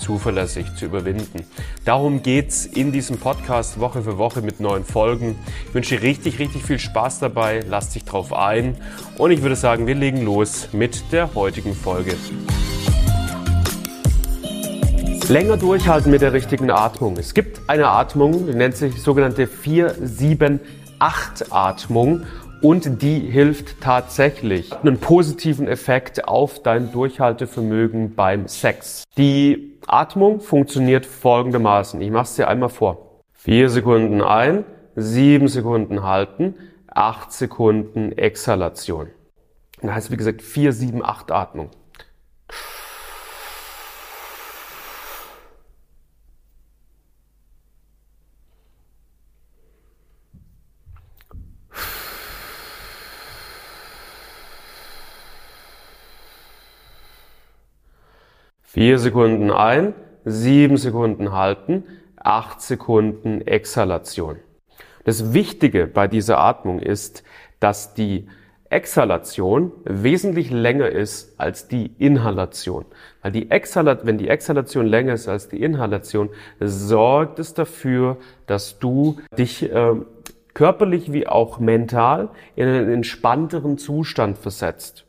zuverlässig zu überwinden. Darum geht's in diesem Podcast Woche für Woche mit neuen Folgen. Ich wünsche dir richtig, richtig viel Spaß dabei. Lass dich drauf ein. Und ich würde sagen, wir legen los mit der heutigen Folge. Länger durchhalten mit der richtigen Atmung. Es gibt eine Atmung, die nennt sich sogenannte 4-7-8-Atmung und die hilft tatsächlich einen positiven Effekt auf dein Durchhaltevermögen beim Sex. Die Atmung funktioniert folgendermaßen. Ich mache es dir einmal vor. Vier Sekunden ein, sieben Sekunden halten, acht Sekunden Exhalation. Das heißt, wie gesagt, vier, sieben, acht Atmung. Vier Sekunden ein, sieben Sekunden halten, acht Sekunden Exhalation. Das Wichtige bei dieser Atmung ist, dass die Exhalation wesentlich länger ist als die Inhalation. Weil die Exhalat wenn die Exhalation länger ist als die Inhalation, sorgt es dafür, dass du dich äh, körperlich wie auch mental in einen entspannteren Zustand versetzt.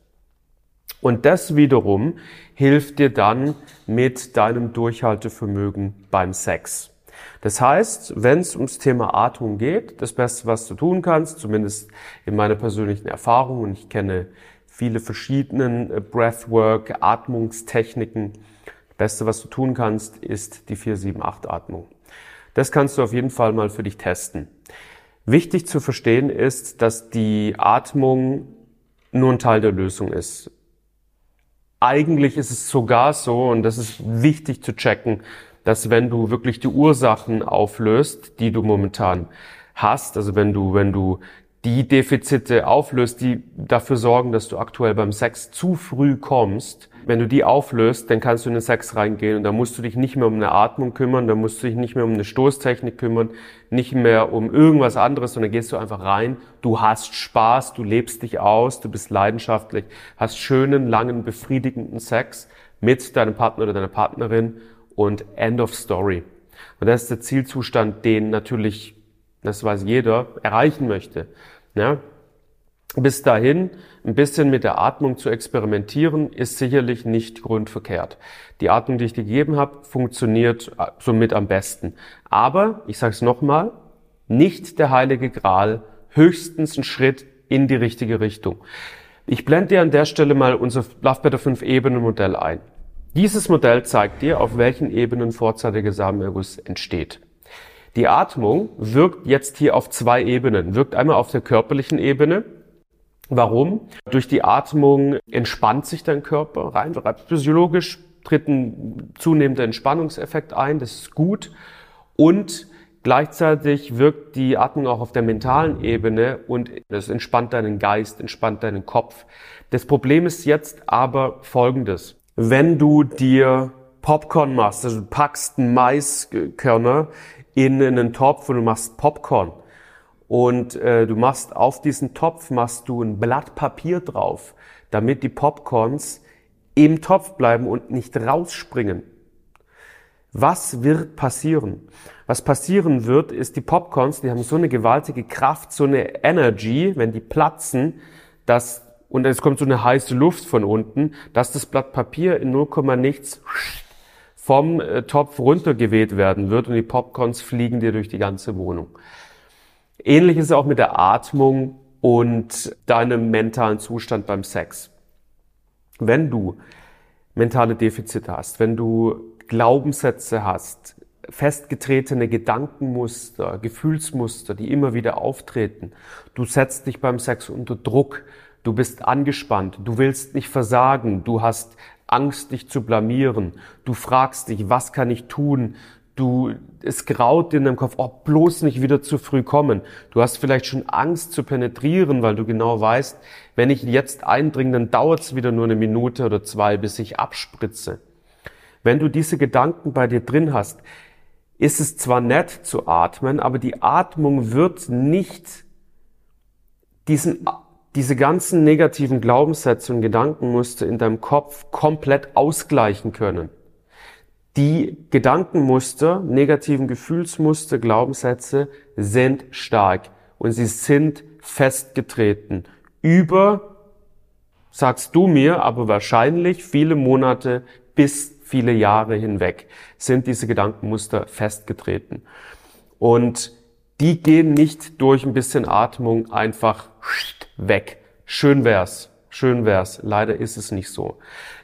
Und das wiederum hilft dir dann mit deinem Durchhaltevermögen beim Sex. Das heißt, wenn es ums Thema Atmung geht, das Beste, was du tun kannst, zumindest in meiner persönlichen Erfahrung, und ich kenne viele verschiedenen äh, Breathwork, Atmungstechniken, das Beste, was du tun kannst, ist die 4-7-8-Atmung. Das kannst du auf jeden Fall mal für dich testen. Wichtig zu verstehen ist, dass die Atmung nur ein Teil der Lösung ist. Eigentlich ist es sogar so, und das ist wichtig zu checken, dass wenn du wirklich die Ursachen auflöst, die du momentan hast, also wenn du, wenn du die Defizite auflöst, die dafür sorgen, dass du aktuell beim Sex zu früh kommst, wenn du die auflöst, dann kannst du in den Sex reingehen und da musst du dich nicht mehr um eine Atmung kümmern, da musst du dich nicht mehr um eine Stoßtechnik kümmern, nicht mehr um irgendwas anderes, sondern gehst du einfach rein. Du hast Spaß, du lebst dich aus, du bist leidenschaftlich, hast schönen, langen, befriedigenden Sex mit deinem Partner oder deiner Partnerin und End of Story. Und das ist der Zielzustand, den natürlich, das weiß jeder, erreichen möchte. Ja? Bis dahin ein bisschen mit der Atmung zu experimentieren, ist sicherlich nicht grundverkehrt. Die Atmung, die ich dir gegeben habe, funktioniert äh, somit am besten. Aber, ich sage es nochmal, nicht der heilige Gral, höchstens ein Schritt in die richtige Richtung. Ich blende dir an der Stelle mal unser Love Better 5 Ebenen Modell ein. Dieses Modell zeigt dir, auf welchen Ebenen vorzeitiger Samenerguss entsteht. Die Atmung wirkt jetzt hier auf zwei Ebenen. Wirkt einmal auf der körperlichen Ebene, Warum? Durch die Atmung entspannt sich dein Körper rein physiologisch tritt ein zunehmender Entspannungseffekt ein, das ist gut. Und gleichzeitig wirkt die Atmung auch auf der mentalen Ebene und das entspannt deinen Geist, entspannt deinen Kopf. Das Problem ist jetzt aber folgendes. Wenn du dir Popcorn machst, also du packst einen Maiskörner in einen Topf und du machst Popcorn, und äh, du machst auf diesen Topf machst du ein Blatt Papier drauf, damit die Popcorns im Topf bleiben und nicht rausspringen. Was wird passieren? Was passieren wird, ist die Popcorns, die haben so eine gewaltige Kraft, so eine Energy, wenn die platzen, dass und es kommt so eine heiße Luft von unten, dass das Blatt Papier in 0, nichts vom äh, Topf runtergeweht werden wird und die Popcorns fliegen dir durch die ganze Wohnung. Ähnlich ist es auch mit der Atmung und deinem mentalen Zustand beim Sex. Wenn du mentale Defizite hast, wenn du Glaubenssätze hast, festgetretene Gedankenmuster, Gefühlsmuster, die immer wieder auftreten, du setzt dich beim Sex unter Druck, du bist angespannt, du willst nicht versagen, du hast Angst, dich zu blamieren, du fragst dich, was kann ich tun, Du, es graut in deinem Kopf, oh, bloß nicht wieder zu früh kommen. Du hast vielleicht schon Angst zu penetrieren, weil du genau weißt, wenn ich jetzt eindringe, dann dauert es wieder nur eine Minute oder zwei, bis ich abspritze. Wenn du diese Gedanken bei dir drin hast, ist es zwar nett zu atmen, aber die Atmung wird nicht diesen, diese ganzen negativen Glaubenssätze und Gedankenmuster in deinem Kopf komplett ausgleichen können. Die Gedankenmuster, negativen Gefühlsmuster, Glaubenssätze sind stark und sie sind festgetreten über, sagst du mir, aber wahrscheinlich viele Monate bis viele Jahre hinweg sind diese Gedankenmuster festgetreten. Und die gehen nicht durch ein bisschen Atmung einfach weg. Schön wär's. Schön wär's. Leider ist es nicht so.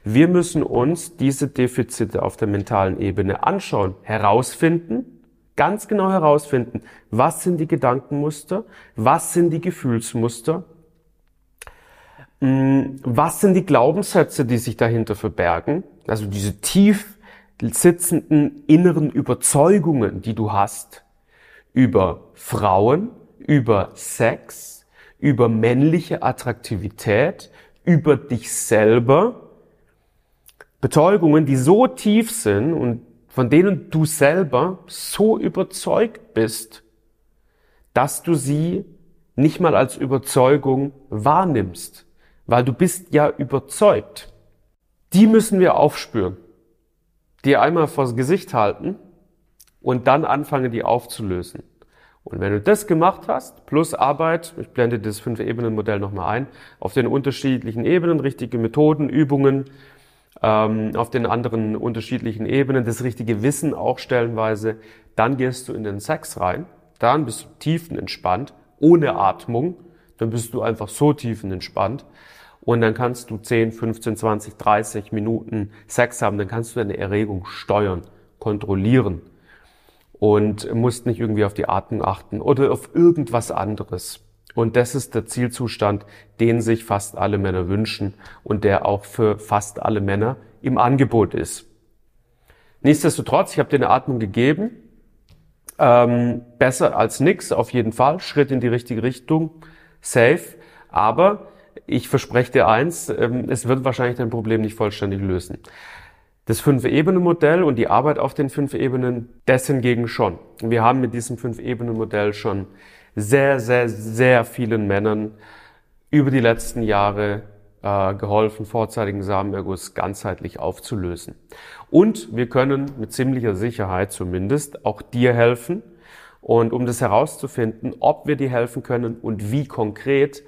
Wir müssen uns diese Defizite auf der mentalen Ebene anschauen, herausfinden, ganz genau herausfinden, was sind die Gedankenmuster, was sind die Gefühlsmuster, hm, was sind die Glaubenssätze, die sich dahinter verbergen, also diese tief sitzenden inneren Überzeugungen, die du hast über Frauen, über Sex, über männliche Attraktivität, über dich selber. Bezeugungen, die so tief sind und von denen du selber so überzeugt bist, dass du sie nicht mal als Überzeugung wahrnimmst, weil du bist ja überzeugt. Die müssen wir aufspüren, die einmal vors Gesicht halten und dann anfangen, die aufzulösen. Und wenn du das gemacht hast, plus Arbeit, ich blende das Fünf-Ebenen-Modell nochmal ein, auf den unterschiedlichen Ebenen, richtige Methoden, Übungen, ähm, auf den anderen unterschiedlichen Ebenen, das richtige Wissen auch stellenweise, dann gehst du in den Sex rein, dann bist du tiefenentspannt, ohne Atmung, dann bist du einfach so tiefenentspannt und dann kannst du 10, 15, 20, 30 Minuten Sex haben, dann kannst du deine Erregung steuern, kontrollieren und musst nicht irgendwie auf die Atmung achten oder auf irgendwas anderes. Und das ist der Zielzustand, den sich fast alle Männer wünschen und der auch für fast alle Männer im Angebot ist. Nichtsdestotrotz, ich habe dir eine Atmung gegeben. Ähm, besser als nix, auf jeden Fall. Schritt in die richtige Richtung. Safe. Aber ich verspreche dir eins, ähm, es wird wahrscheinlich dein Problem nicht vollständig lösen. Das Fünf-Ebenen-Modell und die Arbeit auf den fünf Ebenen, das hingegen schon. Wir haben mit diesem Fünf-Ebenen-Modell schon sehr, sehr, sehr vielen Männern über die letzten Jahre äh, geholfen, vorzeitigen Samenerguss ganzheitlich aufzulösen. Und wir können mit ziemlicher Sicherheit zumindest auch dir helfen. Und um das herauszufinden, ob wir dir helfen können und wie konkret,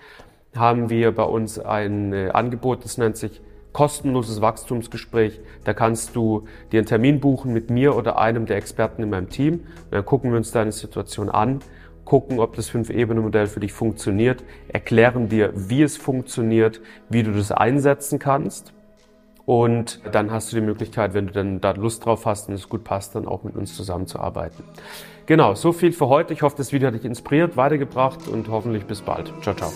haben wir bei uns ein äh, Angebot, das nennt sich kostenloses Wachstumsgespräch. Da kannst du dir einen Termin buchen mit mir oder einem der Experten in meinem Team. Dann gucken wir uns deine Situation an, gucken, ob das Fünf-Ebene-Modell für dich funktioniert, erklären dir, wie es funktioniert, wie du das einsetzen kannst. Und dann hast du die Möglichkeit, wenn du dann da Lust drauf hast und es gut passt, dann auch mit uns zusammenzuarbeiten. Genau, so viel für heute. Ich hoffe, das Video hat dich inspiriert, weitergebracht und hoffentlich bis bald. Ciao, ciao.